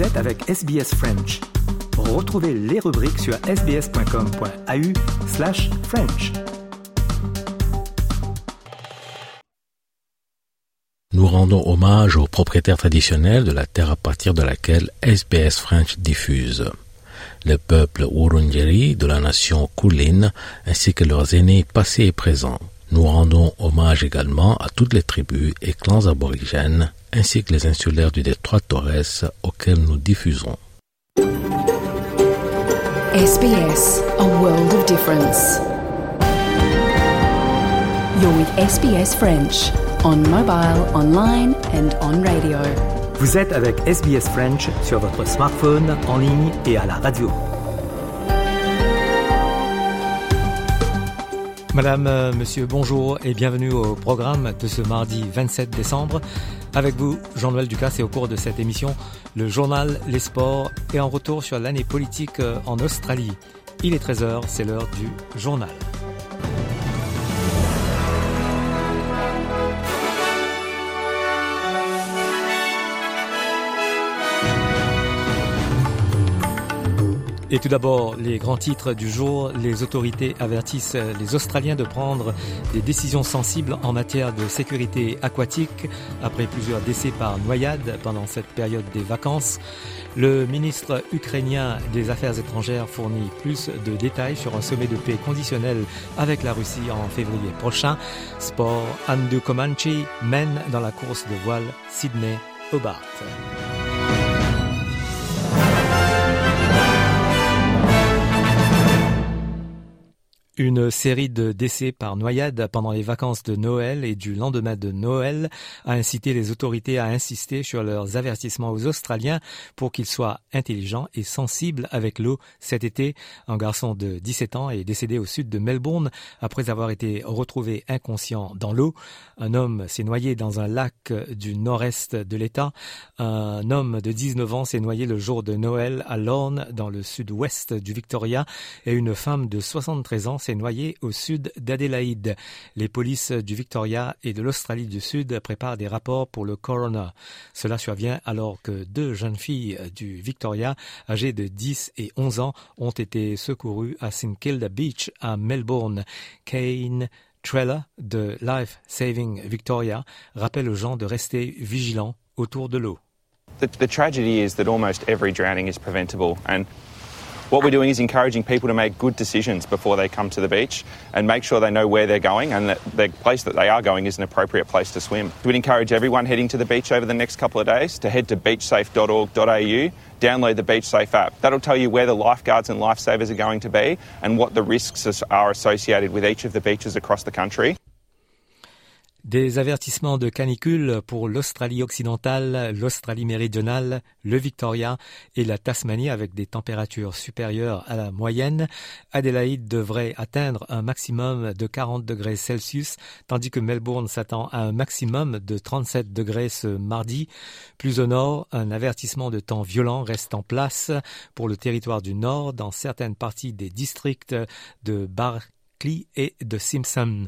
Vous êtes avec SBS French. Retrouvez les rubriques sur sbs.com.au slash French. Nous rendons hommage aux propriétaires traditionnels de la terre à partir de laquelle SBS French diffuse. Le peuple Wurundjeri de la nation Kulin ainsi que leurs aînés passés et présents. Nous rendons hommage également à toutes les tribus et clans aborigènes ainsi que les insulaires du détroit Torres auxquels nous diffusons. SBS, a world of difference. You're with SBS French on mobile, online and on radio. Vous êtes avec SBS French sur votre smartphone, en ligne et à la radio. Madame, euh, Monsieur, bonjour et bienvenue au programme de ce mardi 27 décembre. Avec vous, Jean-Noël Ducasse, et au cours de cette émission, le journal Les Sports est en retour sur l'année politique euh, en Australie. Il est 13h, c'est l'heure du journal. Et tout d'abord, les grands titres du jour. Les autorités avertissent les Australiens de prendre des décisions sensibles en matière de sécurité aquatique après plusieurs décès par noyade pendant cette période des vacances. Le ministre ukrainien des Affaires étrangères fournit plus de détails sur un sommet de paix conditionnel avec la Russie en février prochain. Sport, Andu Comanche mène dans la course de voile Sydney-Hobart. Une série de décès par noyade pendant les vacances de Noël et du lendemain de Noël a incité les autorités à insister sur leurs avertissements aux Australiens pour qu'ils soient intelligents et sensibles avec l'eau. Cet été, un garçon de 17 ans est décédé au sud de Melbourne après avoir été retrouvé inconscient dans l'eau. Un homme s'est noyé dans un lac du nord-est de l'État. Un homme de 19 ans s'est noyé le jour de Noël à Lorne dans le sud-ouest du Victoria et une femme de 73 ans s'est noyée au sud d'Adélaïde. Les polices du Victoria et de l'Australie du Sud préparent des rapports pour le coroner. Cela survient alors que deux jeunes filles du Victoria, âgées de 10 et 11 ans, ont été secourues à St Kilda Beach à Melbourne. Kane Trella de Life Saving Victoria rappelle aux gens de rester vigilants autour de l'eau. The, the tragedy is that almost every drowning is preventable what we're doing is encouraging people to make good decisions before they come to the beach and make sure they know where they're going and that the place that they are going is an appropriate place to swim. We'd encourage everyone heading to the beach over the next couple of days to head to beachsafe.org.au, download the BeachSafe app. That'll tell you where the lifeguards and lifesavers are going to be and what the risks are associated with each of the beaches across the country. Des avertissements de canicule pour l'Australie occidentale, l'Australie méridionale, le Victoria et la Tasmanie avec des températures supérieures à la moyenne. Adélaïde devrait atteindre un maximum de 40 degrés Celsius, tandis que Melbourne s'attend à un maximum de 37 degrés ce mardi. Plus au nord, un avertissement de temps violent reste en place pour le territoire du nord dans certaines parties des districts de Bar et de Simpson.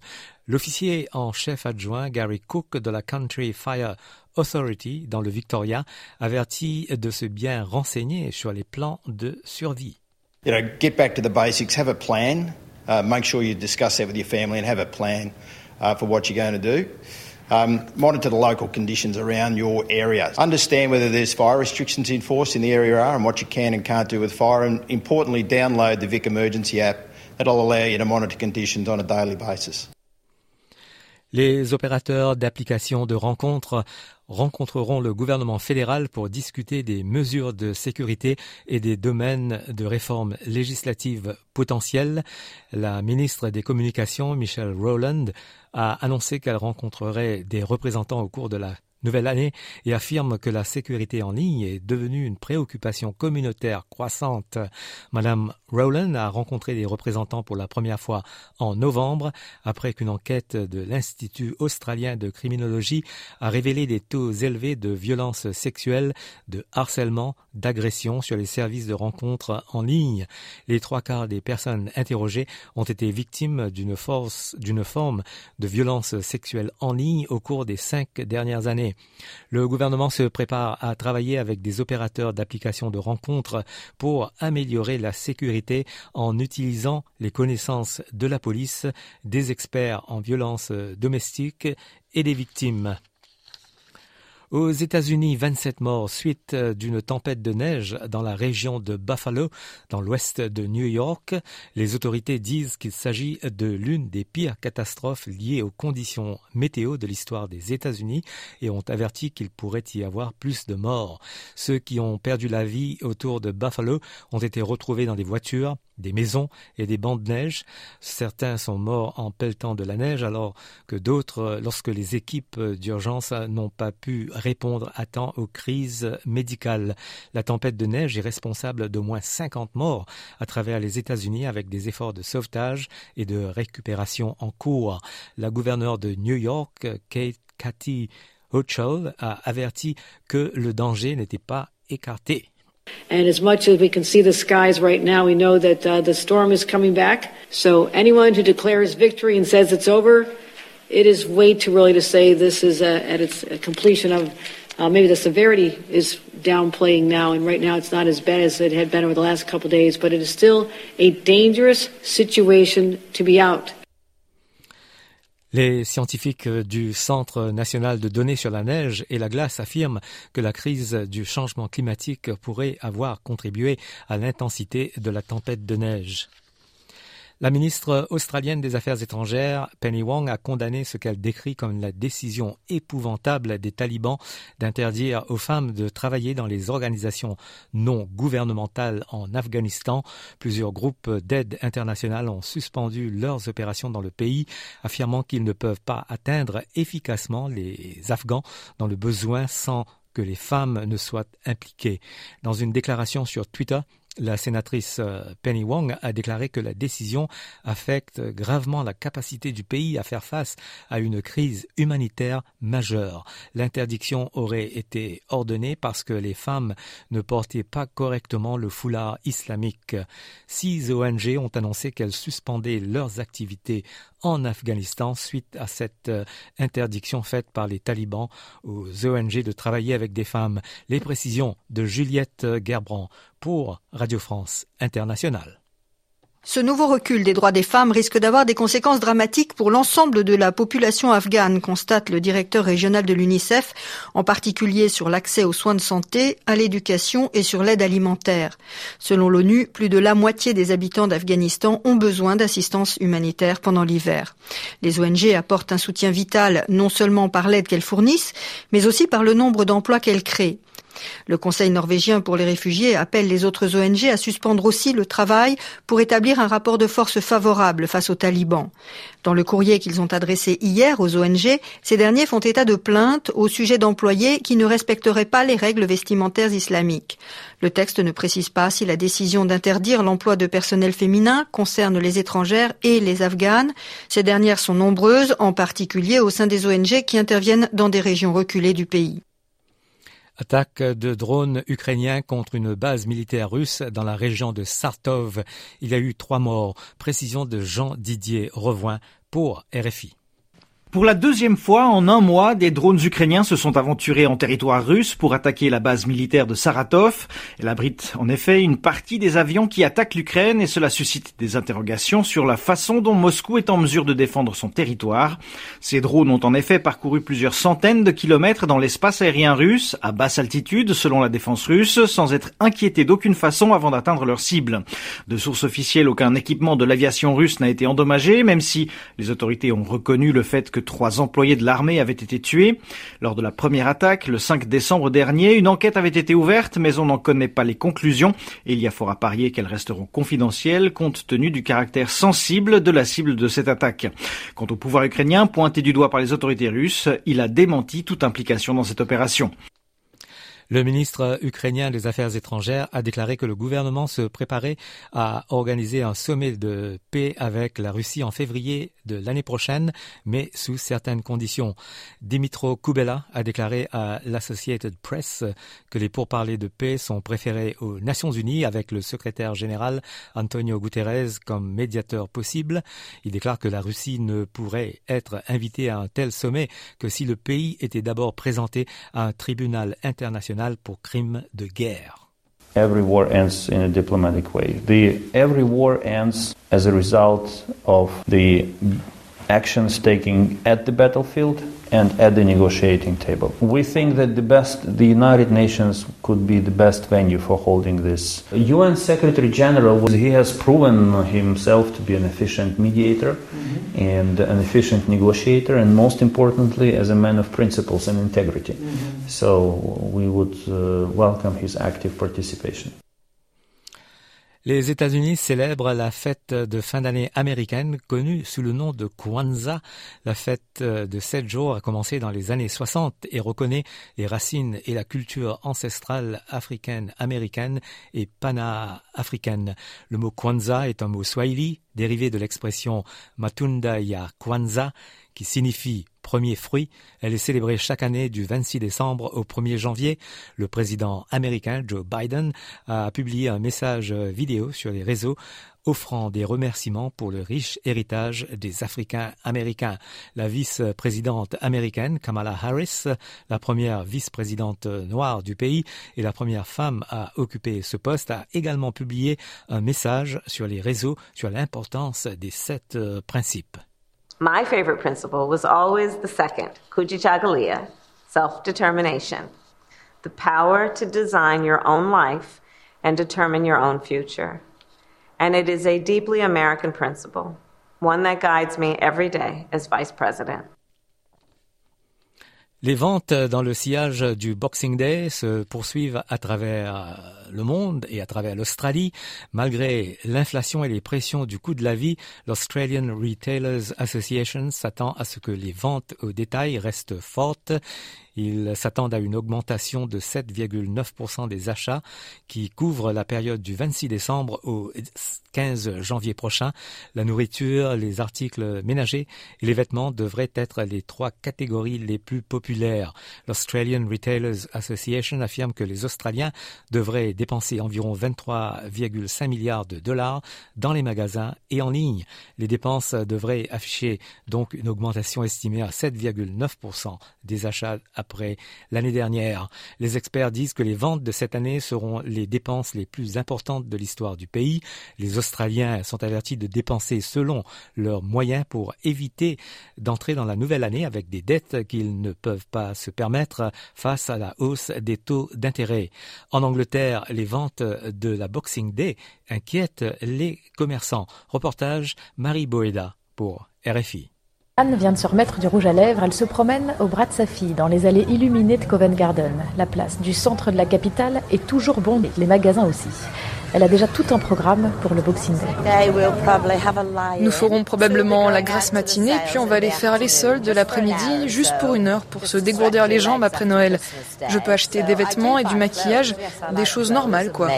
L'officier en chef adjoint Gary Cook de la Country Fire Authority dans le Victoria avertit de se bien renseigner sur les plans de survie. You know, get back to the basics, have a plan, uh, make sure you discuss that with your family and have a plan uh, for what you're going to do. Um, monitor the local conditions around your area. Understand whether there's fire restrictions in force in the area are and what you can and can't do with fire. And importantly, download the Vic Emergency app that'll allow you to monitor conditions on a daily basis. Les opérateurs d'applications de rencontres rencontreront le gouvernement fédéral pour discuter des mesures de sécurité et des domaines de réforme législative potentielles. La ministre des Communications, Michelle Rowland, a annoncé qu'elle rencontrerait des représentants au cours de la nouvelle année et affirme que la sécurité en ligne est devenue une préoccupation communautaire croissante. Madame Rowland a rencontré des représentants pour la première fois en novembre après qu'une enquête de l'Institut australien de criminologie a révélé des taux élevés de violences sexuelles, de harcèlement, d'agression sur les services de rencontres en ligne. Les trois quarts des personnes interrogées ont été victimes d'une force, d'une forme de violence sexuelle en ligne au cours des cinq dernières années. Le gouvernement se prépare à travailler avec des opérateurs d'applications de rencontres pour améliorer la sécurité en utilisant les connaissances de la police, des experts en violence domestique et des victimes. Aux États-Unis, 27 morts suite euh, d'une tempête de neige dans la région de Buffalo, dans l'ouest de New York. Les autorités disent qu'il s'agit de l'une des pires catastrophes liées aux conditions météo de l'histoire des États-Unis et ont averti qu'il pourrait y avoir plus de morts. Ceux qui ont perdu la vie autour de Buffalo ont été retrouvés dans des voitures, des maisons et des bancs de neige. Certains sont morts en pelletant de la neige alors que d'autres, lorsque les équipes d'urgence n'ont pas pu répondre à temps aux crises médicales. La tempête de neige est responsable d'au moins 50 morts à travers les États-Unis avec des efforts de sauvetage et de récupération en cours. La gouverneure de New York, Kate Cathy Hochul, a averti que le danger n'était pas écarté. And as much as we can see the skies right now, we know that uh, the storm is coming back. So anyone who declares victory and says it's over, it is way too early to say this is uh, at its completion of uh, maybe the severity is downplaying now, and right now it's not as bad as it had been over the last couple days, but it is still a dangerous situation to be out. Les scientifiques du Centre national de données sur la neige et la glace affirment que la crise du changement climatique pourrait avoir contribué à l'intensité de la tempête de neige. La ministre australienne des Affaires étrangères, Penny Wong, a condamné ce qu'elle décrit comme la décision épouvantable des talibans d'interdire aux femmes de travailler dans les organisations non gouvernementales en Afghanistan. Plusieurs groupes d'aide internationale ont suspendu leurs opérations dans le pays, affirmant qu'ils ne peuvent pas atteindre efficacement les Afghans dans le besoin sans que les femmes ne soient impliquées. Dans une déclaration sur Twitter, la sénatrice euh, Penny Wong a déclaré que la décision affecte gravement la capacité du pays à faire face à une crise humanitaire majeure. L'interdiction aurait été ordonnée parce que les femmes ne portaient pas correctement le foulard islamique. Six ONG ont annoncé qu'elles suspendaient leurs activités en Afghanistan suite à cette euh, interdiction faite par les talibans aux ONG de travailler avec des femmes. Les précisions de Juliette Gerbrand pour Radio France Internationale. Ce nouveau recul des droits des femmes risque d'avoir des conséquences dramatiques pour l'ensemble de la population afghane, constate le directeur régional de l'UNICEF, en particulier sur l'accès aux soins de santé, à l'éducation et sur l'aide alimentaire. Selon l'ONU, plus de la moitié des habitants d'Afghanistan ont besoin d'assistance humanitaire pendant l'hiver. Les ONG apportent un soutien vital non seulement par l'aide qu'elles fournissent, mais aussi par le nombre d'emplois qu'elles créent. Le Conseil norvégien pour les réfugiés appelle les autres ONG à suspendre aussi le travail pour établir un rapport de force favorable face aux talibans. Dans le courrier qu'ils ont adressé hier aux ONG, ces derniers font état de plaintes au sujet d'employés qui ne respecteraient pas les règles vestimentaires islamiques. Le texte ne précise pas si la décision d'interdire l'emploi de personnel féminin concerne les étrangères et les afghanes. Ces dernières sont nombreuses, en particulier au sein des ONG qui interviennent dans des régions reculées du pays. Attaque de drones ukrainiens contre une base militaire russe dans la région de Sartov. Il y a eu trois morts. Précision de Jean Didier Revoin pour RFI. Pour la deuxième fois en un mois, des drones ukrainiens se sont aventurés en territoire russe pour attaquer la base militaire de Saratov. Elle abrite en effet une partie des avions qui attaquent l'Ukraine et cela suscite des interrogations sur la façon dont Moscou est en mesure de défendre son territoire. Ces drones ont en effet parcouru plusieurs centaines de kilomètres dans l'espace aérien russe, à basse altitude selon la défense russe, sans être inquiétés d'aucune façon avant d'atteindre leur cible. De sources officielles, aucun équipement de l'aviation russe n'a été endommagé, même si les autorités ont reconnu le fait que trois employés de l'armée avaient été tués. Lors de la première attaque, le 5 décembre dernier, une enquête avait été ouverte, mais on n'en connaît pas les conclusions, et il y a fort à parier qu'elles resteront confidentielles compte tenu du caractère sensible de la cible de cette attaque. Quant au pouvoir ukrainien, pointé du doigt par les autorités russes, il a démenti toute implication dans cette opération. Le ministre ukrainien des Affaires étrangères a déclaré que le gouvernement se préparait à organiser un sommet de paix avec la Russie en février de l'année prochaine, mais sous certaines conditions. Dimitro Kubela a déclaré à l'Associated Press que les pourparlers de paix sont préférés aux Nations Unies avec le secrétaire général Antonio Guterres comme médiateur possible. Il déclare que la Russie ne pourrait être invitée à un tel sommet que si le pays était d'abord présenté à un tribunal international Every war ends in a diplomatic way. The, every war ends as a result of the actions taken at the battlefield and at the negotiating table. We think that the best, the United Nations could be the best venue for holding this. UN Secretary General, he has proven himself to be an efficient mediator mm-hmm. and an efficient negotiator, and most importantly, as a man of principles and integrity. Mm-hmm. So we would uh, welcome his active participation. Les États-Unis célèbrent la fête de fin d'année américaine connue sous le nom de Kwanzaa. La fête de sept jours a commencé dans les années 60 et reconnaît les racines et la culture ancestrale africaine, américaine et pana-africaine. Le mot Kwanzaa est un mot swahili dérivé de l'expression Matunda ya Kwanzaa qui signifie premier fruit. Elle est célébrée chaque année du 26 décembre au 1er janvier. Le président américain Joe Biden a publié un message vidéo sur les réseaux offrant des remerciements pour le riche héritage des Africains américains. La vice-présidente américaine Kamala Harris, la première vice-présidente noire du pays et la première femme à occuper ce poste, a également publié un message sur les réseaux sur l'importance des sept principes. My favorite principle was always the second, Kujichagulia, self-determination. The power to design your own life and determine your own future. And it is a deeply American principle, one that guides me every day as vice president. Les ventes dans le sillage du Boxing Day se poursuivent à travers le monde et à travers l'Australie. Malgré l'inflation et les pressions du coût de la vie, l'Australian Retailers Association s'attend à ce que les ventes au détail restent fortes. Ils s'attendent à une augmentation de 7,9% des achats qui couvrent la période du 26 décembre au 15 janvier prochain. La nourriture, les articles ménagers et les vêtements devraient être les trois catégories les plus populaires. L'Australian Retailers Association affirme que les Australiens devraient dépenser environ 23,5 milliards de dollars dans les magasins et en ligne. Les dépenses devraient afficher donc une augmentation estimée à 7,9% des achats après l'année dernière. Les experts disent que les ventes de cette année seront les dépenses les plus importantes de l'histoire du pays. Les Australiens sont avertis de dépenser selon leurs moyens pour éviter d'entrer dans la nouvelle année avec des dettes qu'ils ne peuvent pas se permettre face à la hausse des taux d'intérêt. En Angleterre, les ventes de la Boxing Day inquiètent les commerçants. Reportage Marie Boeda pour RFI. Anne vient de se remettre du rouge à lèvres. Elle se promène au bras de sa fille dans les allées illuminées de Covent Garden. La place du centre de la capitale est toujours bondée, les magasins aussi. Elle a déjà tout un programme pour le Boxing Day. Nous ferons probablement la grasse matinée, puis on va aller faire les soldes de l'après-midi, juste pour une heure, pour se dégourdir les jambes après Noël. Je peux acheter des vêtements et du maquillage, des choses normales, quoi.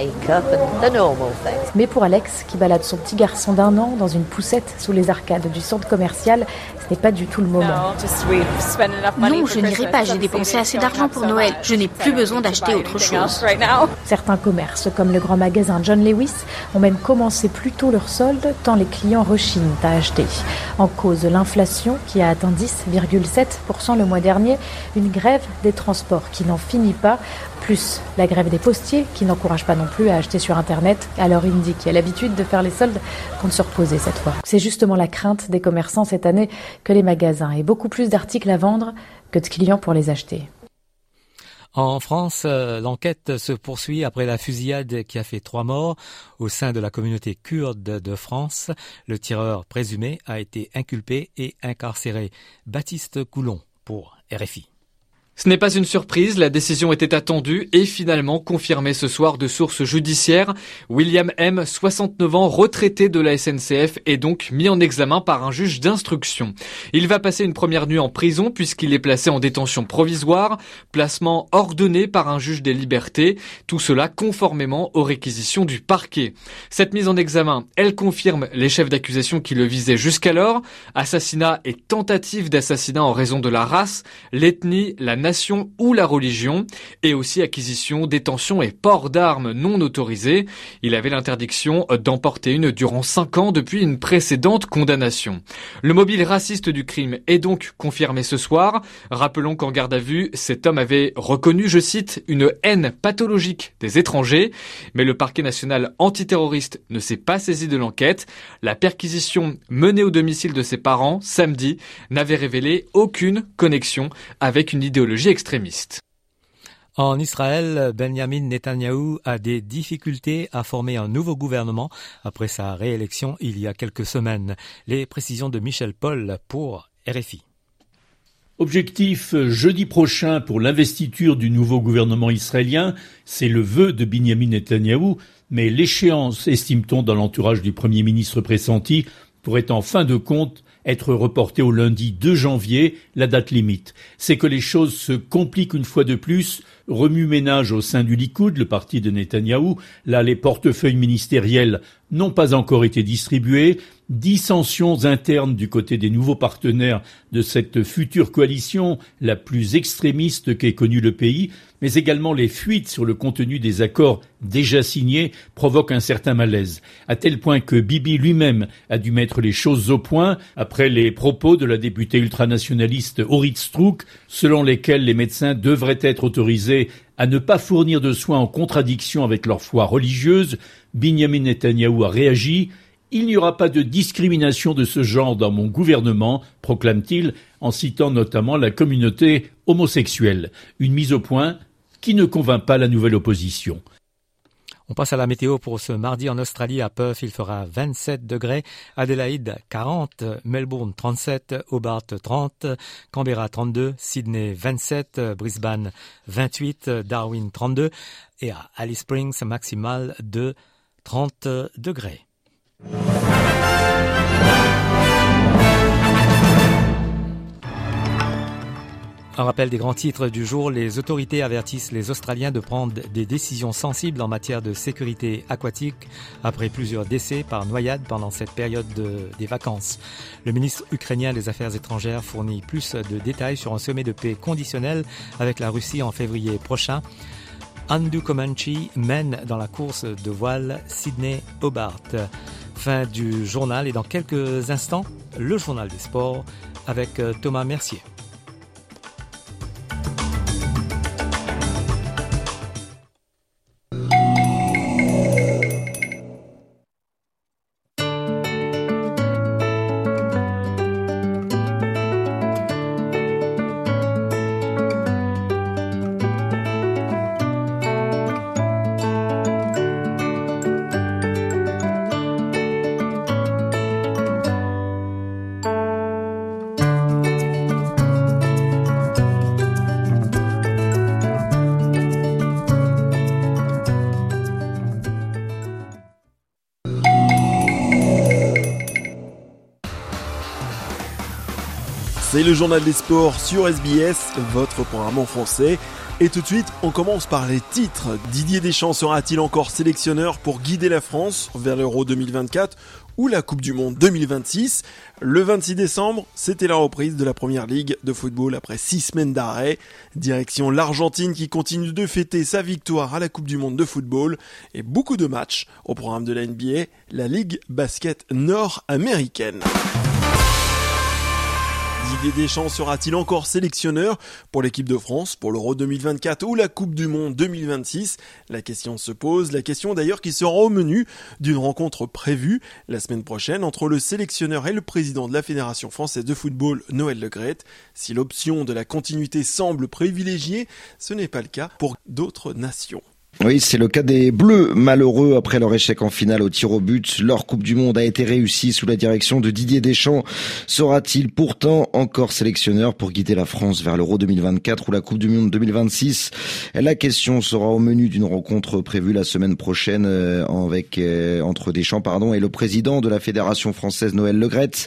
Mais pour Alex, qui balade son petit garçon d'un an dans une poussette sous les arcades du centre commercial, ce n'est pas du tout le moment. Non, je n'irai pas. J'ai dépensé assez d'argent pour Noël. Je n'ai plus besoin d'acheter autre chose. Certains commerces, comme le grand magasin John Lewis ont même commencé plus tôt leur solde tant les clients rechignent à acheter. En cause l'inflation qui a atteint 10,7% le mois dernier, une grève des transports qui n'en finit pas, plus la grève des postiers qui n'encourage pas non plus à acheter sur Internet. Alors Indy qui a l'habitude de faire les soldes compte se reposer cette fois. C'est justement la crainte des commerçants cette année que les magasins aient beaucoup plus d'articles à vendre que de clients pour les acheter. En France, euh, l'enquête se poursuit après la fusillade qui a fait trois morts au sein de la communauté kurde de France. Le tireur présumé a été inculpé et incarcéré. Baptiste Coulon pour RFI. Ce n'est pas une surprise, la décision était attendue et finalement confirmée ce soir de sources judiciaires. William M, 69 ans, retraité de la SNCF, est donc mis en examen par un juge d'instruction. Il va passer une première nuit en prison puisqu'il est placé en détention provisoire, placement ordonné par un juge des libertés, tout cela conformément aux réquisitions du parquet. Cette mise en examen, elle confirme les chefs d'accusation qui le visaient jusqu'alors, assassinat et tentative d'assassinat en raison de la race, l'ethnie, la nation ou la religion, et aussi acquisition, détention et port d'armes non autorisées. Il avait l'interdiction d'emporter une durant cinq ans depuis une précédente condamnation. Le mobile raciste du crime est donc confirmé ce soir. Rappelons qu'en garde à vue, cet homme avait reconnu, je cite, une haine pathologique des étrangers, mais le parquet national antiterroriste ne s'est pas saisi de l'enquête. La perquisition menée au domicile de ses parents samedi n'avait révélé aucune connexion avec une idéologie extrémiste. En Israël, Benjamin Netanyahu a des difficultés à former un nouveau gouvernement après sa réélection il y a quelques semaines. Les précisions de Michel Paul pour RFI. Objectif jeudi prochain pour l'investiture du nouveau gouvernement israélien, c'est le vœu de Benjamin Netanyahu, mais l'échéance, estime-t-on dans l'entourage du Premier ministre pressenti, pourrait en fin de compte être reporté au lundi 2 janvier, la date limite. C'est que les choses se compliquent une fois de plus, remue-ménage au sein du Likoud, le parti de Netanyahou. Là, les portefeuilles ministériels n'ont pas encore été distribués, dissensions internes du côté des nouveaux partenaires de cette future coalition, la plus extrémiste qu'ait connue le pays, mais également les fuites sur le contenu des accords déjà signés provoquent un certain malaise, à tel point que Bibi lui-même a dû mettre les choses au point après les propos de la députée ultranationaliste Orit Strouk, selon lesquels les médecins devraient être autorisés à ne pas fournir de soins en contradiction avec leur foi religieuse, Binyamin Netanyahu a réagi il n'y aura pas de discrimination de ce genre dans mon gouvernement, proclame-t-il, en citant notamment la communauté homosexuelle. Une mise au point qui ne convainc pas la nouvelle opposition. On passe à la météo pour ce mardi en Australie. À Perth, il fera 27 degrés. Adélaïde, 40. Melbourne, 37. Hobart, 30. Canberra, 32. Sydney, 27. Brisbane, 28. Darwin, 32. Et à Alice Springs, maximal de 30 degrés. Un rappel des grands titres du jour, les autorités avertissent les Australiens de prendre des décisions sensibles en matière de sécurité aquatique après plusieurs décès par noyade pendant cette période des vacances. Le ministre ukrainien des Affaires étrangères fournit plus de détails sur un sommet de paix conditionnel avec la Russie en février prochain. Andu Comanche mène dans la course de voile Sydney-Hobart. Fin du journal et dans quelques instants, le journal des sports avec euh, Thomas Mercier. C'est le journal des sports sur SBS, votre programme en français. Et tout de suite, on commence par les titres. Didier Deschamps sera-t-il encore sélectionneur pour guider la France vers l'Euro 2024 ou la Coupe du Monde 2026 Le 26 décembre, c'était la reprise de la Première Ligue de football après six semaines d'arrêt. Direction l'Argentine qui continue de fêter sa victoire à la Coupe du Monde de football et beaucoup de matchs au programme de la NBA, la Ligue basket nord-américaine. Didier Deschamps sera-t-il encore sélectionneur pour l'équipe de France pour l'Euro 2024 ou la Coupe du Monde 2026 La question se pose, la question d'ailleurs qui sera au menu d'une rencontre prévue la semaine prochaine entre le sélectionneur et le président de la Fédération française de football, Noël Legrette. Si l'option de la continuité semble privilégiée, ce n'est pas le cas pour d'autres nations. Oui, c'est le cas des Bleus, malheureux après leur échec en finale au tir au but. Leur Coupe du Monde a été réussie sous la direction de Didier Deschamps. Sera-t-il pourtant encore sélectionneur pour guider la France vers l'Euro 2024 ou la Coupe du Monde 2026 La question sera au menu d'une rencontre prévue la semaine prochaine euh, avec euh, entre Deschamps pardon et le président de la Fédération française Noël Legrette.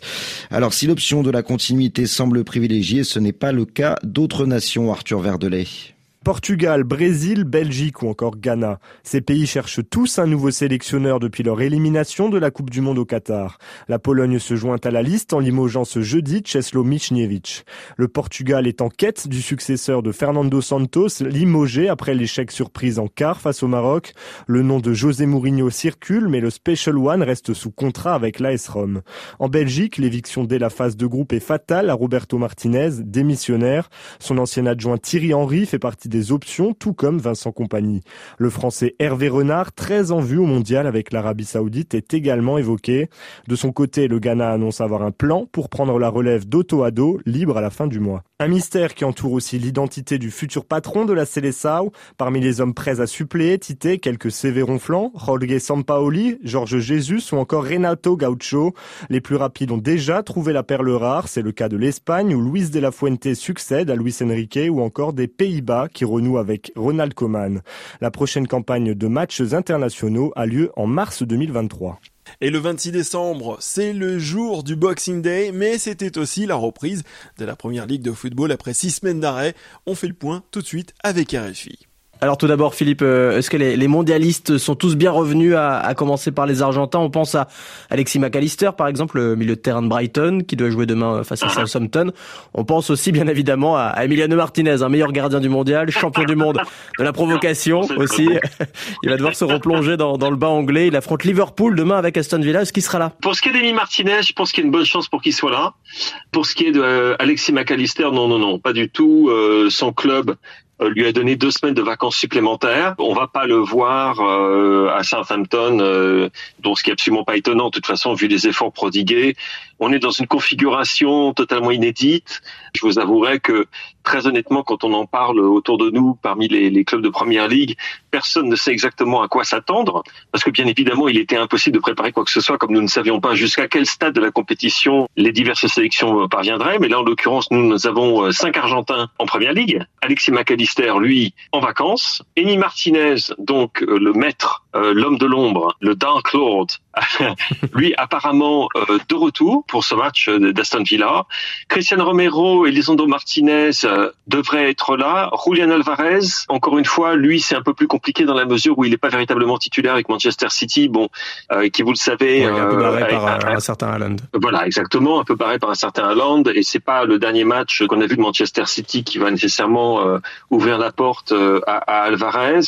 Alors si l'option de la continuité semble privilégiée, ce n'est pas le cas d'autres nations, Arthur Verdelet. Portugal, Brésil, Belgique ou encore Ghana. Ces pays cherchent tous un nouveau sélectionneur depuis leur élimination de la Coupe du Monde au Qatar. La Pologne se joint à la liste en limogeant ce jeudi Czeslo Michniewicz. Le Portugal est en quête du successeur de Fernando Santos, limogé après l'échec surprise en quart face au Maroc. Le nom de José Mourinho circule, mais le Special One reste sous contrat avec l'AS Rome. En Belgique, l'éviction dès la phase de groupe est fatale à Roberto Martinez, démissionnaire. Son ancien adjoint Thierry Henry fait partie des options, tout comme Vincent Compagnie. Le français Hervé Renard, très en vue au mondial avec l'Arabie Saoudite, est également évoqué. De son côté, le Ghana annonce avoir un plan pour prendre la relève d'Otto Ado, libre à la fin du mois. Un mystère qui entoure aussi l'identité du futur patron de la Seleção. Parmi les hommes prêts à suppléer, Tite, quelques CV ronflants, Jorge Sampaoli, Georges Jesus ou encore Renato Gaucho. Les plus rapides ont déjà trouvé la perle rare. C'est le cas de l'Espagne où Luis de la Fuente succède à Luis Enrique ou encore des Pays-Bas qui renoue avec Ronald Koeman. La prochaine campagne de matchs internationaux a lieu en mars 2023. Et le 26 décembre, c'est le jour du Boxing Day, mais c'était aussi la reprise de la première ligue de football après six semaines d'arrêt. On fait le point tout de suite avec RFI. Alors tout d'abord, Philippe, euh, est-ce que les, mondialistes sont tous bien revenus à, commencer par les Argentins? On pense à Alexis McAllister, par exemple, le milieu de terrain de Brighton, qui doit jouer demain face à Southampton. On pense aussi, bien évidemment, à, Emiliano Martinez, un meilleur gardien du mondial, champion du monde de la provocation aussi. Il va devoir se replonger dans, le bas anglais. Il affronte Liverpool demain avec Aston Villa. Est-ce qu'il sera là? Pour ce qui est d'Emiliano Martinez, je pense qu'il y a une bonne chance pour qu'il soit là. Pour ce qui est de euh, Alexis McAllister, non, non, non, pas du tout. Euh, son club euh, lui a donné deux semaines de vacances supplémentaires. On va pas le voir euh, à Southampton, euh, ce qui est absolument pas étonnant de toute façon vu les efforts prodigués. On est dans une configuration totalement inédite. Je vous avouerai que très honnêtement, quand on en parle autour de nous, parmi les, clubs de première ligue, personne ne sait exactement à quoi s'attendre, parce que bien évidemment, il était impossible de préparer quoi que ce soit, comme nous ne savions pas jusqu'à quel stade de la compétition les diverses sélections parviendraient. Mais là, en l'occurrence, nous, nous avons cinq Argentins en première ligue. Alexis McAllister, lui, en vacances. Eni Martinez, donc le maître, euh, l'homme de l'ombre, le Dark Lord, lui apparemment euh, de retour pour ce match d'Aston Villa. Christian Romero et Lisandro Martinez euh, devraient être là. Julian Alvarez, encore une fois, lui c'est un peu plus compliqué dans la mesure où il n'est pas véritablement titulaire avec Manchester City, bon, euh, qui vous le savez, un peu barré par un, certain Haaland. Voilà, exactement, un peu barré par un certain Haaland, et c'est pas le dernier match qu'on a vu de Manchester City qui va nécessairement ouvrir la porte à, à, Alvarez.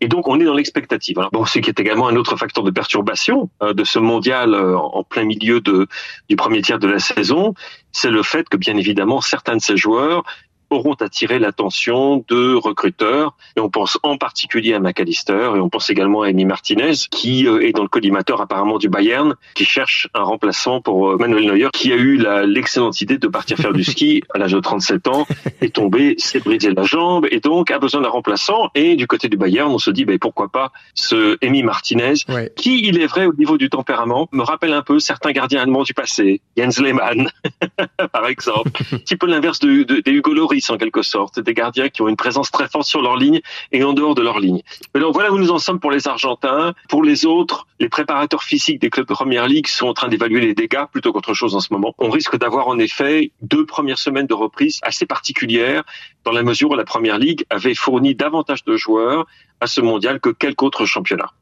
Et donc on est dans l'expectative. Bon, ce qui est également un autre facteur de perturbation de ce mondial euh, en plein milieu du premier tiers de la saison, c'est le fait que bien évidemment certains de ces joueurs auront attiré l'attention de recruteurs. Et on pense en particulier à McAllister et on pense également à Amy Martinez, qui euh, est dans le collimateur apparemment du Bayern, qui cherche un remplaçant pour euh, Manuel Neuer, qui a eu l'excellente idée de partir faire du ski à l'âge de 37 ans, est tombé, s'est brisé la jambe et donc a besoin d'un remplaçant. Et du côté du Bayern, on se dit, ben, pourquoi pas ce Amy Martinez, qui, il est vrai, au niveau du tempérament, me rappelle un peu certains gardiens allemands du passé, Jens Lehmann, par exemple, un petit peu l'inverse de, de, des Hugo Loris en quelque sorte, des gardiens qui ont une présence très forte sur leur ligne et en dehors de leur ligne. Mais donc voilà où nous en sommes pour les Argentins. Pour les autres, les préparateurs physiques des clubs de première ligue sont en train d'évaluer les dégâts plutôt qu'autre chose en ce moment. On risque d'avoir en effet deux premières semaines de reprise assez particulières dans la mesure où la première ligue avait fourni davantage de joueurs à ce mondial que quelque autre championnat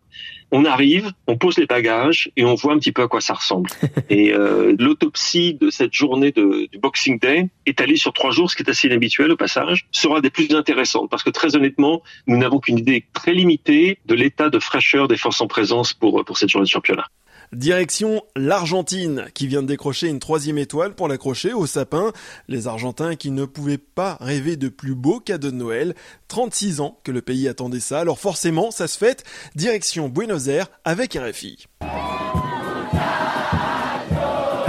on arrive, on pose les bagages et on voit un petit peu à quoi ça ressemble. et euh, l'autopsie de cette journée de, du Boxing Day, étalée sur trois jours, ce qui est assez inhabituel au passage, sera des plus intéressantes parce que très honnêtement, nous n'avons qu'une idée très limitée de l'état de fraîcheur des forces en présence pour, pour cette journée de championnat. Direction l'Argentine, qui vient de décrocher une troisième étoile pour l'accrocher au sapin. Les Argentins qui ne pouvaient pas rêver de plus beau cadeau de Noël. 36 ans que le pays attendait ça, alors forcément, ça se fête. Direction Buenos Aires avec RFI.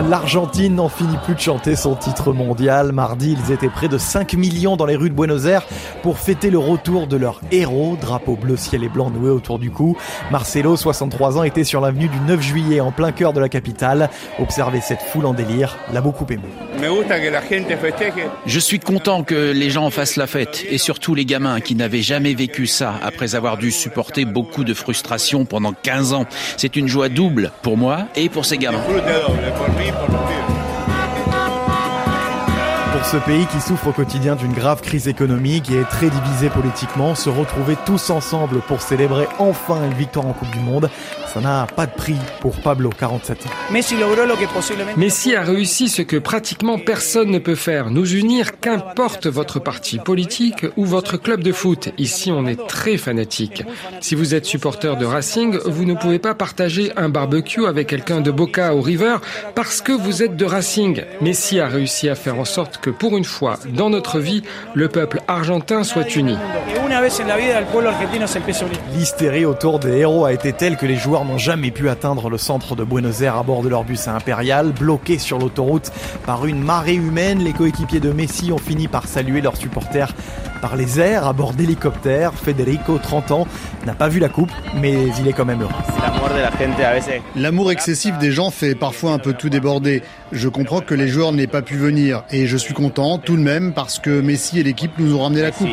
L'Argentine n'en finit plus de chanter son titre mondial. Mardi, ils étaient près de 5 millions dans les rues de Buenos Aires pour fêter le retour de leur héros, drapeau bleu ciel et blanc noué autour du cou. Marcelo, 63 ans, était sur l'avenue du 9 juillet en plein cœur de la capitale. Observer cette foule en délire l'a beaucoup ému. Je suis content que les gens fassent la fête et surtout les gamins qui n'avaient jamais vécu ça après avoir dû supporter beaucoup de frustration pendant 15 ans. C'est une joie double pour moi et pour ces gamins. Pour ce pays qui souffre au quotidien d'une grave crise économique et est très divisé politiquement, se retrouver tous ensemble pour célébrer enfin une victoire en Coupe du Monde, ça n'a pas de prix pour Pablo, 47 ans. Messi a réussi ce que pratiquement personne ne peut faire, nous unir qu'importe votre parti politique ou votre club de foot. Ici, on est très fanatique. Si vous êtes supporter de Racing, vous ne pouvez pas partager un barbecue avec quelqu'un de Boca ou River parce que vous êtes de Racing. Messi a réussi à faire en sorte que pour une fois dans notre vie, le peuple argentin soit uni. L'hystérie autour des héros a été telle que les joueurs n'ont jamais pu atteindre le centre de Buenos Aires à bord de leur bus impérial. Bloqués sur l'autoroute par une marée humaine, les coéquipiers de Messi ont fini par saluer leurs supporters par les airs à bord d'hélicoptères. Federico, 30 ans, n'a pas vu la coupe, mais il est quand même heureux. L'amour excessif des gens fait parfois un peu tout déborder. Je comprends que les joueurs n'aient pas pu venir et je suis content tout de même parce que Messi et l'équipe nous ont ramené la coupe.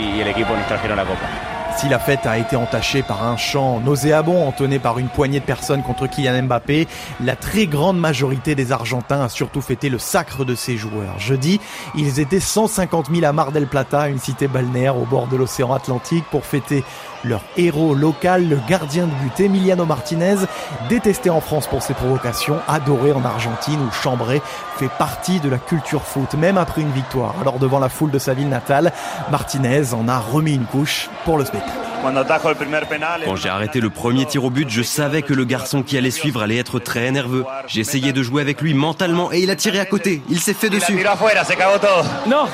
Si la fête a été entachée par un chant nauséabond entonné par une poignée de personnes contre Kylian Mbappé, la très grande majorité des Argentins a surtout fêté le sacre de ses joueurs. Jeudi, ils étaient 150 000 à Mar del Plata, une cité balnéaire au bord de l'océan Atlantique, pour fêter leur héros local, le gardien de but Emiliano Martinez, détesté en France pour ses provocations, adoré en Argentine où chambré fait partie de la culture foot, même après une victoire. Alors devant la foule de sa ville natale, Martinez en a remis une couche pour le spectacle. Quand j'ai arrêté le premier tir au but, je savais que le garçon qui allait suivre allait être très nerveux. J'ai essayé de jouer avec lui mentalement et il a tiré à côté. Il s'est fait dessus. Non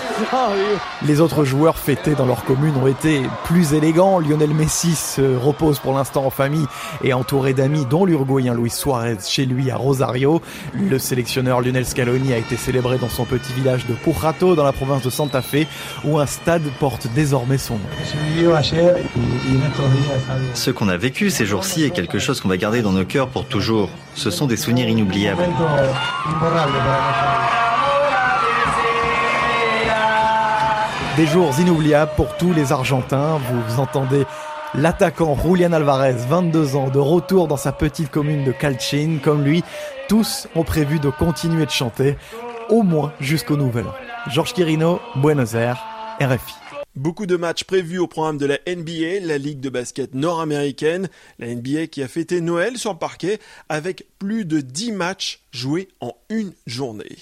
Les autres joueurs fêtés dans leur commune ont été plus élégants. Lionel Messi se repose pour l'instant en famille et entouré d'amis, dont l'Uruguayen Luis Suarez chez lui à Rosario. Le sélectionneur Lionel Scaloni a été célébré dans son petit village de Pujato, dans la province de Santa Fe, où un stade porte désormais son nom. Ce qu'on a vécu ces jours-ci est quelque chose qu'on va garder dans nos cœurs pour toujours. Ce sont des souvenirs inoubliables. Des jours inoubliables pour tous les Argentins. Vous entendez l'attaquant Julian Alvarez, 22 ans, de retour dans sa petite commune de Calcin. Comme lui, tous ont prévu de continuer de chanter, au moins jusqu'au nouvel an. Georges Quirino, Buenos Aires, RFI. Beaucoup de matchs prévus au programme de la NBA, la ligue de basket nord-américaine, la NBA qui a fêté Noël sur le parquet avec plus de 10 matchs joués en une journée.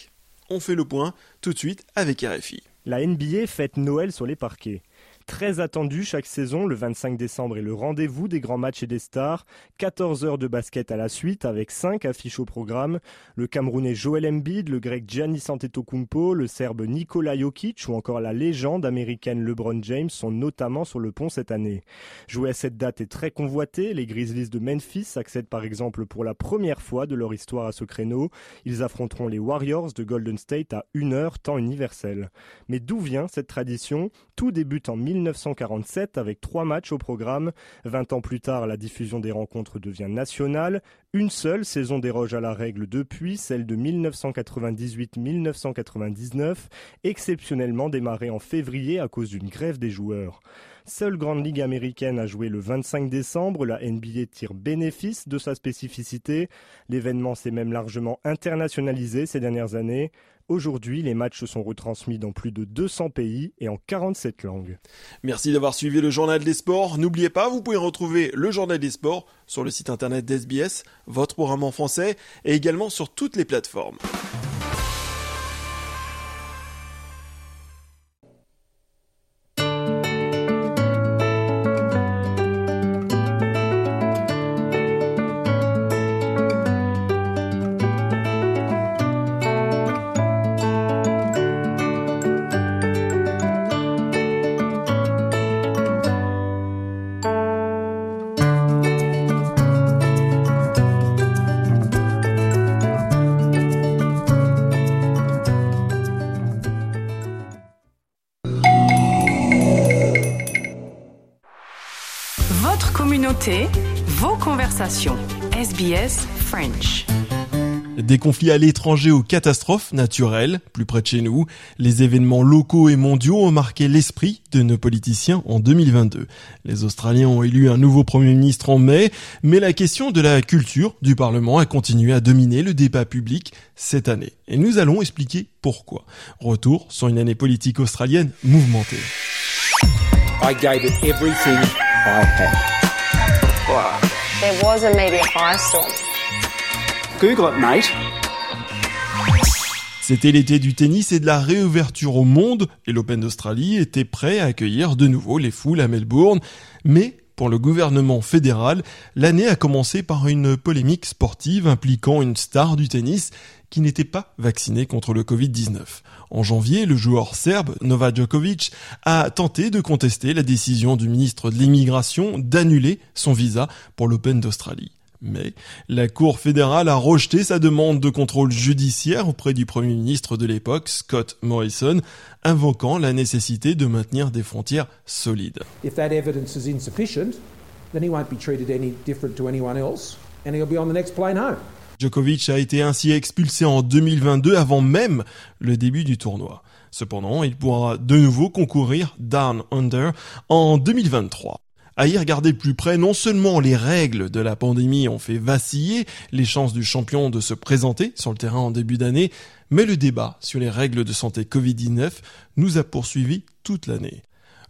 On fait le point tout de suite avec RFI. La NBA fête Noël sur les parquets. Très attendu chaque saison, le 25 décembre est le rendez-vous des grands matchs et des stars. 14 heures de basket à la suite avec 5 affiches au programme. Le Camerounais Joel Embiid, le Grec Giannis Antetokounmpo, le Serbe Nikola Jokic ou encore la légende américaine LeBron James sont notamment sur le pont cette année. Jouer à cette date est très convoité. Les Grizzlies de Memphis accèdent par exemple pour la première fois de leur histoire à ce créneau. Ils affronteront les Warriors de Golden State à une heure temps universel. Mais d'où vient cette tradition? Tout débute en 1947 avec trois matchs au programme. 20 ans plus tard, la diffusion des rencontres devient nationale. Une seule saison déroge à la règle depuis, celle de 1998-1999, exceptionnellement démarrée en février à cause d'une grève des joueurs. Seule grande ligue américaine a joué le 25 décembre, la NBA tire bénéfice de sa spécificité. L'événement s'est même largement internationalisé ces dernières années. Aujourd'hui, les matchs sont retransmis dans plus de 200 pays et en 47 langues. Merci d'avoir suivi le journal des sports. N'oubliez pas, vous pouvez retrouver le journal des sports sur le site internet d'SBS, votre programme en français et également sur toutes les plateformes. Communauté, vos conversations. SBS French. Des conflits à l'étranger aux catastrophes naturelles, plus près de chez nous, les événements locaux et mondiaux ont marqué l'esprit de nos politiciens en 2022. Les Australiens ont élu un nouveau Premier ministre en mai, mais la question de la culture du Parlement a continué à dominer le débat public cette année. Et nous allons expliquer pourquoi. Retour sur une année politique australienne mouvementée. I gave it everything I had. There was a media firestorm. Google it, mate. C'était l'été du tennis et de la réouverture au monde, et l'Open d'Australie était prêt à accueillir de nouveau les foules à Melbourne. Mais pour le gouvernement fédéral, l'année a commencé par une polémique sportive impliquant une star du tennis qui n'était pas vacciné contre le Covid-19. En janvier, le joueur serbe Novak Djokovic a tenté de contester la décision du ministre de l'immigration d'annuler son visa pour l'Open d'Australie. Mais la Cour fédérale a rejeté sa demande de contrôle judiciaire auprès du Premier ministre de l'époque, Scott Morrison, invoquant la nécessité de maintenir des frontières solides. If that evidence is insufficient, then he won't be treated any different to anyone else and he'll be on the next plane home. Djokovic a été ainsi expulsé en 2022 avant même le début du tournoi. Cependant, il pourra de nouveau concourir Down Under en 2023. À y regarder de plus près, non seulement les règles de la pandémie ont fait vaciller les chances du champion de se présenter sur le terrain en début d'année, mais le débat sur les règles de santé Covid-19 nous a poursuivis toute l'année.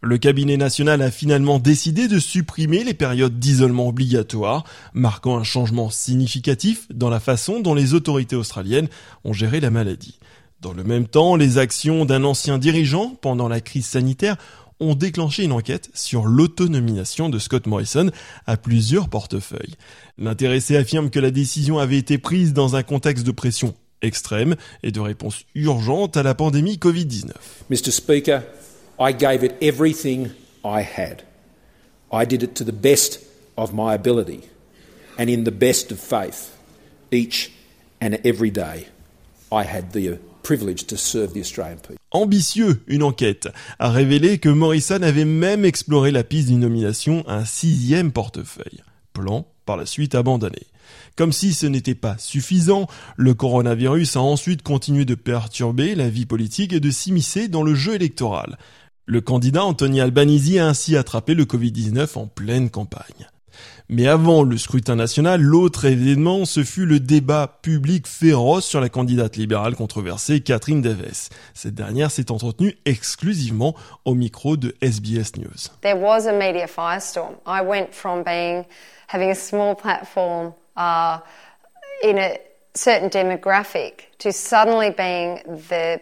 Le cabinet national a finalement décidé de supprimer les périodes d'isolement obligatoires, marquant un changement significatif dans la façon dont les autorités australiennes ont géré la maladie. Dans le même temps, les actions d'un ancien dirigeant pendant la crise sanitaire ont déclenché une enquête sur l'autonomination de Scott Morrison à plusieurs portefeuilles. L'intéressé affirme que la décision avait été prise dans un contexte de pression extrême et de réponse urgente à la pandémie Covid-19. Mr. Speaker, I gave it everything I had. I did it to the best of my ability and in the best of faith. Each and every day, I had the Ambitieux, une enquête a révélé que Morrison avait même exploré la piste d'une nomination à un sixième portefeuille. Plan par la suite abandonné. Comme si ce n'était pas suffisant, le coronavirus a ensuite continué de perturber la vie politique et de s'immiscer dans le jeu électoral. Le candidat Anthony Albanese a ainsi attrapé le Covid-19 en pleine campagne. Mais avant le scrutin national, l'autre événement, ce fut le débat public féroce sur la candidate libérale controversée Catherine Davis. Cette dernière s'est entretenue exclusivement au micro de SBS News. There was a media firestorm. I went from being having a small platform uh, in a certain demographic to suddenly being the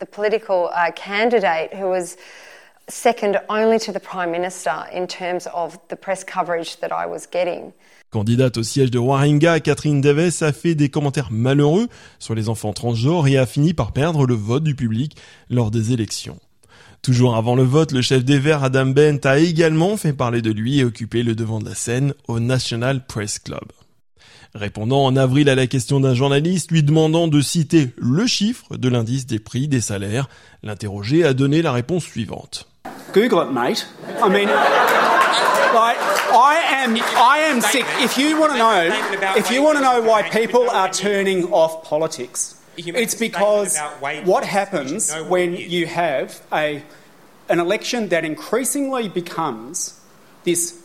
the political uh, candidate who was second only to the Prime Minister in terms of the press coverage that I was getting. Candidate au siège de Warringah, Catherine Davis a fait des commentaires malheureux sur les enfants transgenres et a fini par perdre le vote du public lors des élections. Toujours avant le vote, le chef des Verts, Adam Bent, a également fait parler de lui et occupé le devant de la scène au National Press Club. Répondant en avril à la question d'un journaliste lui demandant de citer le chiffre de l'indice des prix des salaires, l'interrogé a donné la réponse suivante. Google it, mate. I mean, like, I am, I am sick. If you want to know, if you want to know why people are turning off politics, it's because what happens when you have a, an election that increasingly becomes this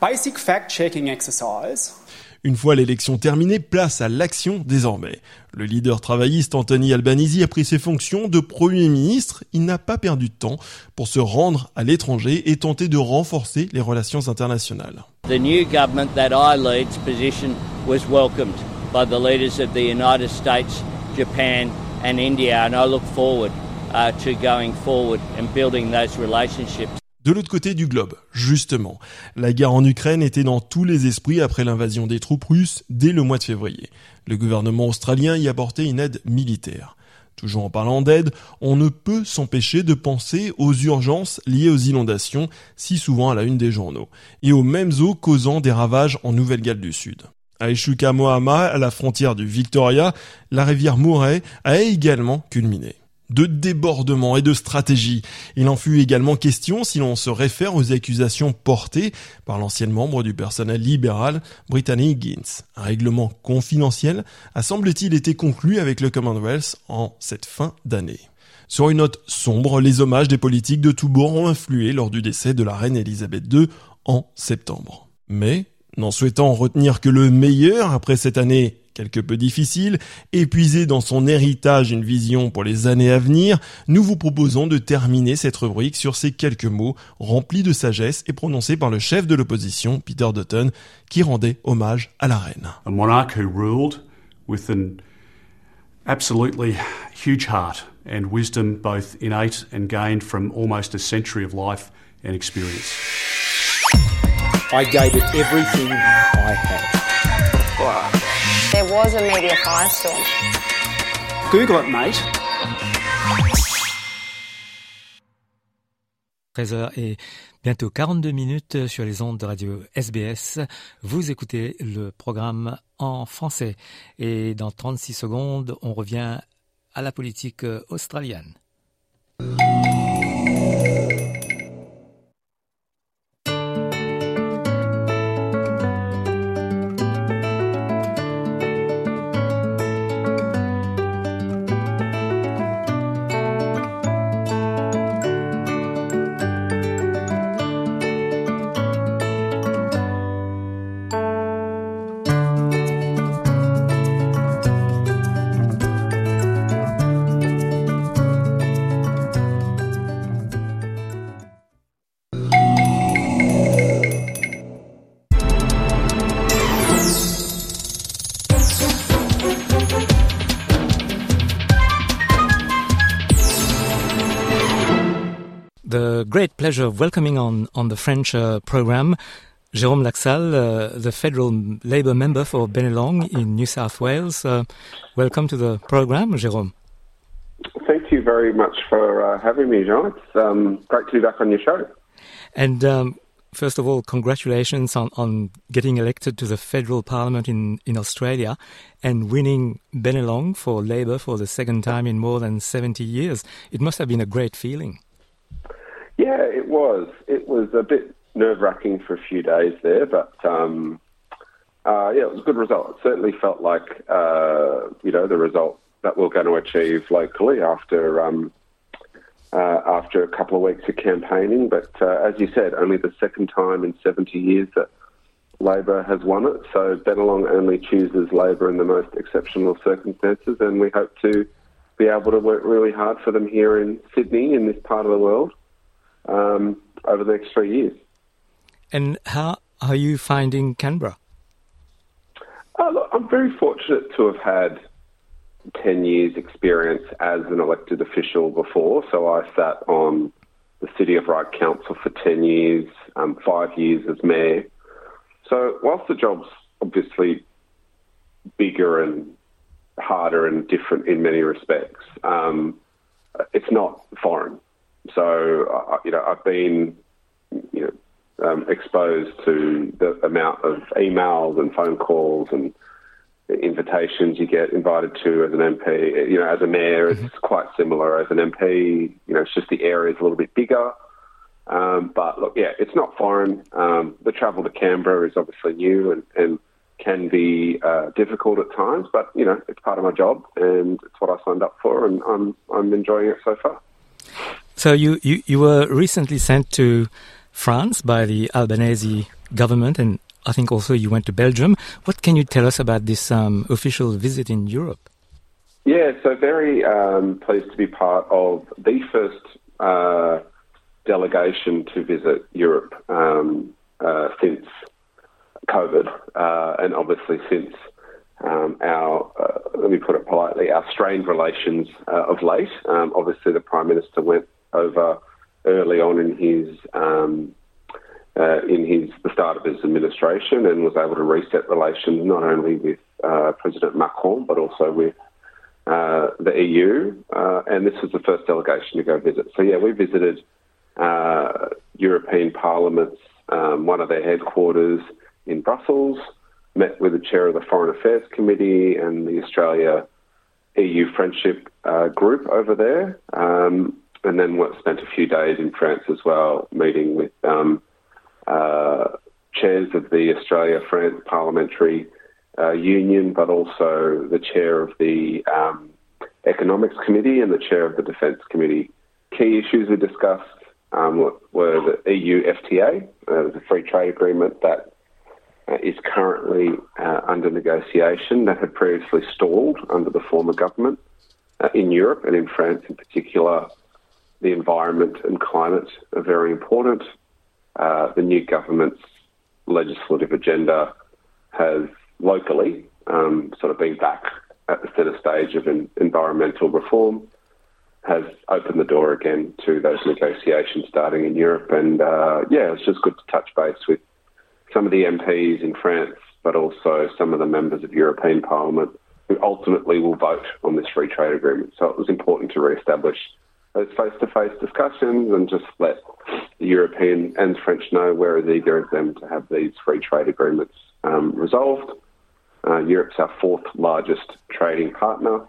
basic fact-checking exercise Une fois l'élection terminée, place à l'action désormais. Le leader travailliste Anthony Albanese a pris ses fonctions de Premier ministre. Il n'a pas perdu de temps pour se rendre à l'étranger et tenter de renforcer les relations internationales. The new government that I lead's position was welcomed by the leaders of the United States, Japan and India and I look forward uh, to going forward and building those relationships. De l'autre côté du globe, justement, la guerre en Ukraine était dans tous les esprits après l'invasion des troupes russes dès le mois de février. Le gouvernement australien y apportait une aide militaire. Toujours en parlant d'aide, on ne peut s'empêcher de penser aux urgences liées aux inondations, si souvent à la une des journaux, et aux mêmes eaux causant des ravages en Nouvelle-Galles du Sud. À Eshuka Mohama, à la frontière du Victoria, la rivière Murray a également culminé. De débordement et de stratégie. Il en fut également question si l'on se réfère aux accusations portées par l'ancienne membre du personnel libéral Brittany Higgins. Un règlement confidentiel a semble-t-il été conclu avec le Commonwealth en cette fin d'année. Sur une note sombre, les hommages des politiques de tous bords ont influé lors du décès de la reine Elisabeth II en septembre. Mais, n'en souhaitant retenir que le meilleur après cette année quelque peu difficile, épuisé dans son héritage une vision pour les années à venir, nous vous proposons de terminer cette rubrique sur ces quelques mots remplis de sagesse et prononcés par le chef de l'opposition, Peter Dutton, qui rendait hommage à la reine. A monarch who ruled with an absolutely huge heart and wisdom both innate and gained from almost a century of life and experience. I gave it everything I had. There was a media firestorm. Google it, mate. 13h et bientôt 42 minutes sur les ondes de radio SBS. Vous écoutez le programme en français. Et dans 36 secondes, on revient à la politique australienne. Pleasure of welcoming on, on the French uh, program Jérôme Laxal, uh, the federal Labour member for Benelong in New South Wales. Uh, welcome to the program, Jérôme. Thank you very much for uh, having me, Jean. It's um, great to be back on your show. And um, first of all, congratulations on, on getting elected to the federal parliament in, in Australia and winning Benelong for Labour for the second time in more than 70 years. It must have been a great feeling. Yeah, it was. It was a bit nerve wracking for a few days there, but um, uh, yeah, it was a good result. It certainly felt like uh, you know the result that we're going to achieve locally after um, uh, after a couple of weeks of campaigning. But uh, as you said, only the second time in 70 years that Labor has won it. So Benelong only chooses Labor in the most exceptional circumstances, and we hope to be able to work really hard for them here in Sydney, in this part of the world um, over the next three years. And how are you finding Canberra? Uh, look, I'm very fortunate to have had 10 years experience as an elected official before. So I sat on the City of Ryde Council for 10 years, um, five years as mayor. So whilst the job's obviously bigger and harder and different in many respects, um, it's not foreign. So, you know, I've been, you know, um, exposed to the amount of emails and phone calls and invitations you get invited to as an MP. You know, as a mayor, mm-hmm. it's quite similar. As an MP, you know, it's just the area is a little bit bigger. Um, but look, yeah, it's not foreign. Um, the travel to Canberra is obviously new and, and can be uh, difficult at times, but you know, it's part of my job and it's what I signed up for, and I'm I'm enjoying it so far. So you, you, you were recently sent to France by the Albanese government, and I think also you went to Belgium. What can you tell us about this um, official visit in Europe? Yeah, so very um, pleased to be part of the first uh, delegation to visit Europe um, uh, since COVID, uh, and obviously since um, our, uh, let me put it politely, our strained relations uh, of late. Um, obviously, the Prime Minister went over early on in his um, uh, in his the start of his administration and was able to reset relations not only with uh, President Macron but also with uh, the EU. Uh, and this was the first delegation to go visit. So yeah, we visited uh, European Parliament's um, one of their headquarters in Brussels. Met with the chair of the Foreign Affairs Committee and the Australia EU friendship uh, group over there, um, and then we spent a few days in France as well, meeting with um, uh, chairs of the Australia France Parliamentary uh, Union, but also the chair of the um, Economics Committee and the chair of the Defence Committee. Key issues we discussed um, were the EU FTA, uh, the free trade agreement that uh, is currently uh, under negotiation that had previously stalled under the former government uh, in Europe and in France in particular. The environment and climate are very important. Uh, the new government's legislative agenda has locally um, sort of been back at the centre stage of environmental reform, has opened the door again to those negotiations starting in Europe. And uh, yeah, it's just good to touch base with some of the MPs in France, but also some of the members of European Parliament who ultimately will vote on this free trade agreement. So it was important to re-establish those face-to-face discussions and just let the European and French know where is eager of them to have these free trade agreements um, resolved. Uh, Europe's our fourth largest trading partner,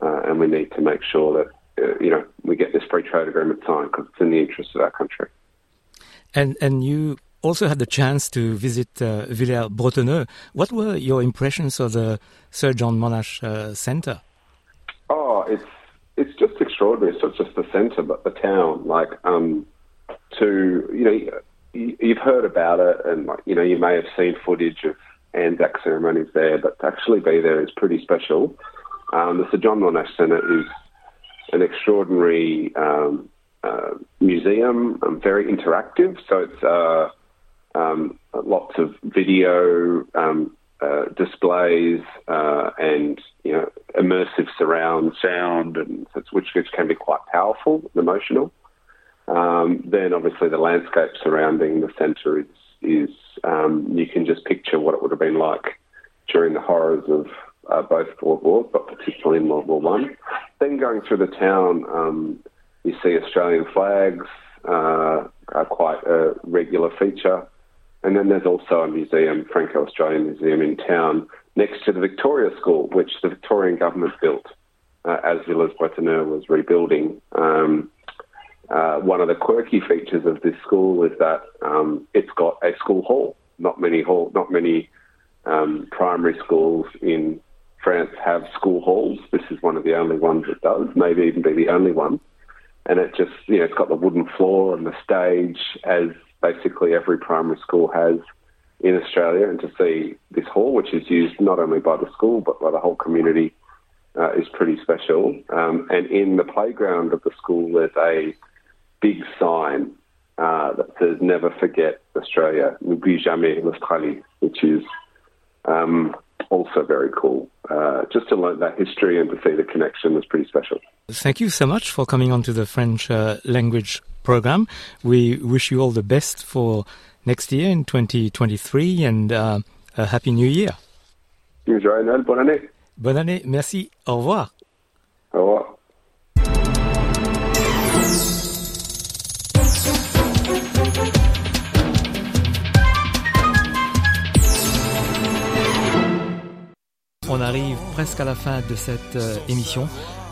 uh, and we need to make sure that uh, you know we get this free trade agreement signed because it's in the interest of our country. And and you also had the chance to visit uh, Villers-Bretonneux. What were your impressions of the Sir John Monash uh, Centre? Oh, it's it's just extraordinary. It's not just the centre, but the town. Like um, to you know, you've heard about it, and like, you know, you may have seen footage of Anzac ceremonies there, but to actually be there is pretty special. Um, the Sir John Monash Centre is an extraordinary um, uh, museum, um, very interactive. So it's uh, um, lots of video um, uh, displays uh, and you know immersive surround sound, and which, which can be quite powerful and emotional. Um, then obviously the landscape surrounding the centre is is um, you can just picture what it would have been like during the horrors of uh, both World Wars, but particularly in World War One. Then going through the town, um, you see Australian flags, uh, are quite a regular feature. And then there's also a museum, Franco-Australian Museum in town, next to the Victoria School, which the Victorian government built uh, as Villas Bretonneux was rebuilding. Um, uh, one of the quirky features of this school is that um, it's got a school hall. Not many hall, not many um, primary schools in France have school halls. This is one of the only ones that does, maybe even be the only one. And it just, you know, it's got the wooden floor and the stage as basically every primary school has in Australia. And to see this hall, which is used not only by the school but by the whole community, uh, is pretty special. Um, and in the playground of the school, there's a big sign uh, that says "Never forget Australia, n'oublie jamais l'Australie," which is um, also very cool. Uh, just to learn that history and to see the connection was pretty special. Thank you so much for coming on to the French uh, language program. We wish you all the best for next year in 2023 and uh, a happy new year. Joyeux Noël, bonne année. Bonne année, merci, au revoir. Au revoir. On arrive presque à la fin de cette euh, émission.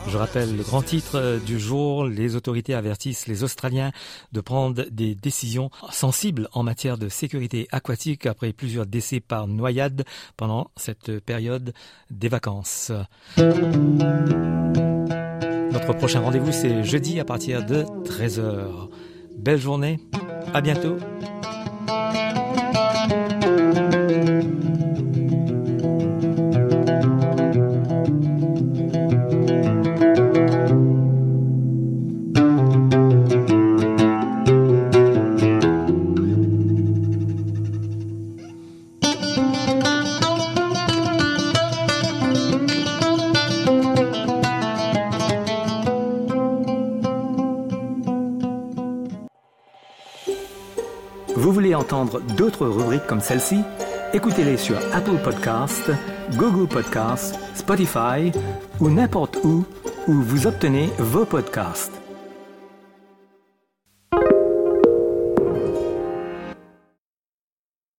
Je rappelle le grand titre euh, du jour. Les autorités avertissent les Australiens de prendre des décisions sensibles en matière de sécurité aquatique après plusieurs décès par noyade pendant cette période des vacances. Notre prochain rendez-vous, c'est jeudi à partir de 13h. Belle journée. À bientôt. Entendre d'autres rubriques comme celle-ci, écoutez-les sur Apple Podcasts, Google Podcasts, Spotify ou n'importe où où vous obtenez vos podcasts.